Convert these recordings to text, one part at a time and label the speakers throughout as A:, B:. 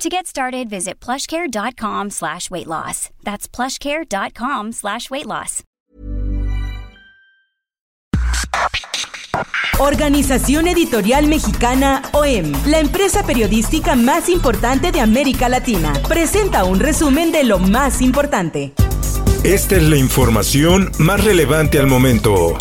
A: To get started, visit plushcare.com slash weight loss. That's plushcare.com slash weight loss.
B: Organización Editorial Mexicana OEM, la empresa periodística más importante de América Latina, presenta un resumen de lo más importante.
C: Esta es la información más relevante al momento.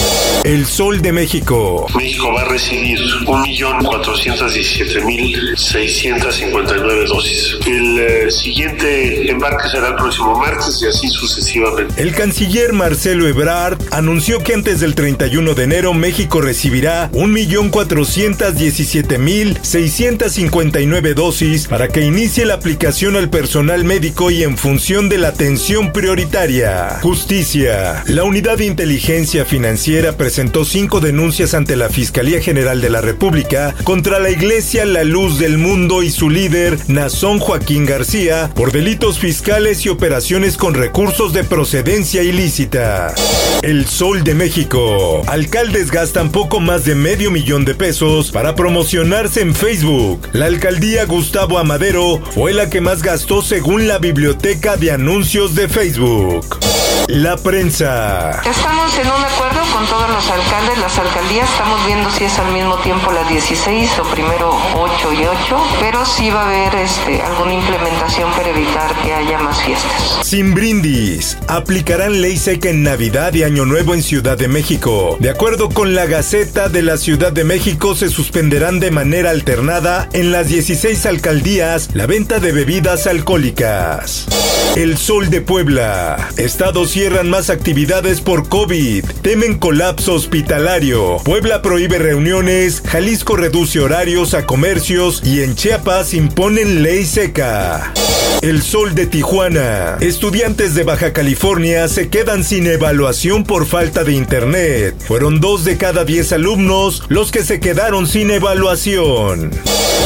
C: El Sol de México.
D: México va a recibir 1.417.659 dosis. El eh, siguiente embarque será el próximo martes y así sucesivamente.
C: El canciller Marcelo Ebrard anunció que antes del 31 de enero México recibirá 1.417.659 dosis para que inicie la aplicación al personal médico y en función de la atención prioritaria. Justicia. La Unidad de Inteligencia Financiera presentó cinco denuncias ante la Fiscalía General de la República contra la Iglesia La Luz del Mundo y su líder, Nazón Joaquín García, por delitos fiscales y operaciones con recursos de procedencia ilícita. El Sol de México. Alcaldes gastan poco más de medio millón de pesos para promocionarse en Facebook. La alcaldía Gustavo Amadero fue la que más gastó según la biblioteca de anuncios de Facebook. La prensa.
E: Estamos en un acuerdo con todos los alcaldes, las alcaldías, estamos viendo si es al mismo tiempo las 16 o primero 8 y 8, pero sí va a haber este, alguna implementación para evitar que haya más fiestas.
C: Sin brindis, aplicarán ley seca en Navidad y Año Nuevo en Ciudad de México. De acuerdo con la Gaceta de la Ciudad de México, se suspenderán de manera alternada en las 16 alcaldías la venta de bebidas alcohólicas. El Sol de Puebla. Estados cierran más actividades por COVID. Temen colapso hospitalario. Puebla prohíbe reuniones. Jalisco reduce horarios a comercios. Y en Chiapas imponen ley seca. El Sol de Tijuana. Estudiantes de Baja California se quedan sin evaluación por falta de internet. Fueron dos de cada diez alumnos los que se quedaron sin evaluación.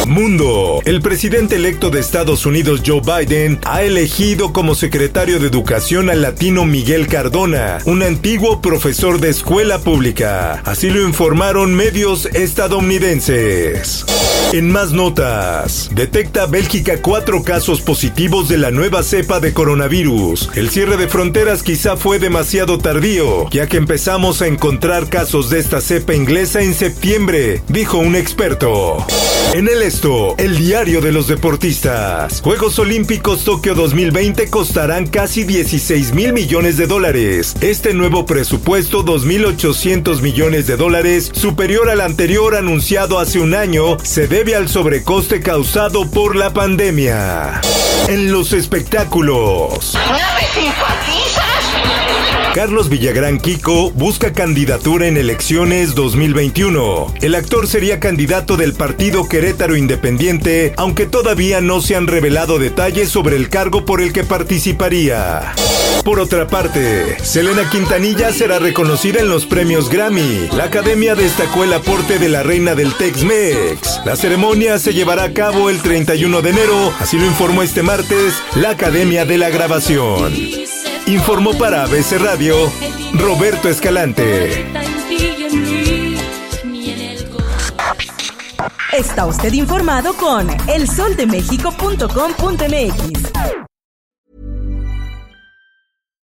C: Mundo. El presidente electo de Estados Unidos, Joe Biden, ha elegido como secretario de Educación al latino Miguel Cardona, un antiguo profesor de pública. Así lo informaron medios estadounidenses. En más notas, detecta Bélgica cuatro casos positivos de la nueva cepa de coronavirus. El cierre de fronteras quizá fue demasiado tardío, ya que empezamos a encontrar casos de esta cepa inglesa en septiembre, dijo un experto. En el esto, el diario de los deportistas. Juegos Olímpicos Tokio 2020 costarán casi 16 mil millones de dólares. Este nuevo presupuesto, 2.800 millones de dólares, superior al anterior anunciado hace un año, se debe al sobrecoste causado por la pandemia. En los espectáculos. Carlos Villagrán Kiko busca candidatura en elecciones 2021. El actor sería candidato del partido Querétaro Independiente, aunque todavía no se han revelado detalles sobre el cargo por el que participaría. Por otra parte, Selena Quintanilla será reconocida en los premios Grammy. La academia destacó el aporte de la reina del Tex-Mex. La ceremonia se llevará a cabo el 31 de enero, así lo informó este martes la Academia de la Grabación. Informó para ABC Radio Roberto Escalante.
B: Está usted informado con elsoldemexico.com.mx.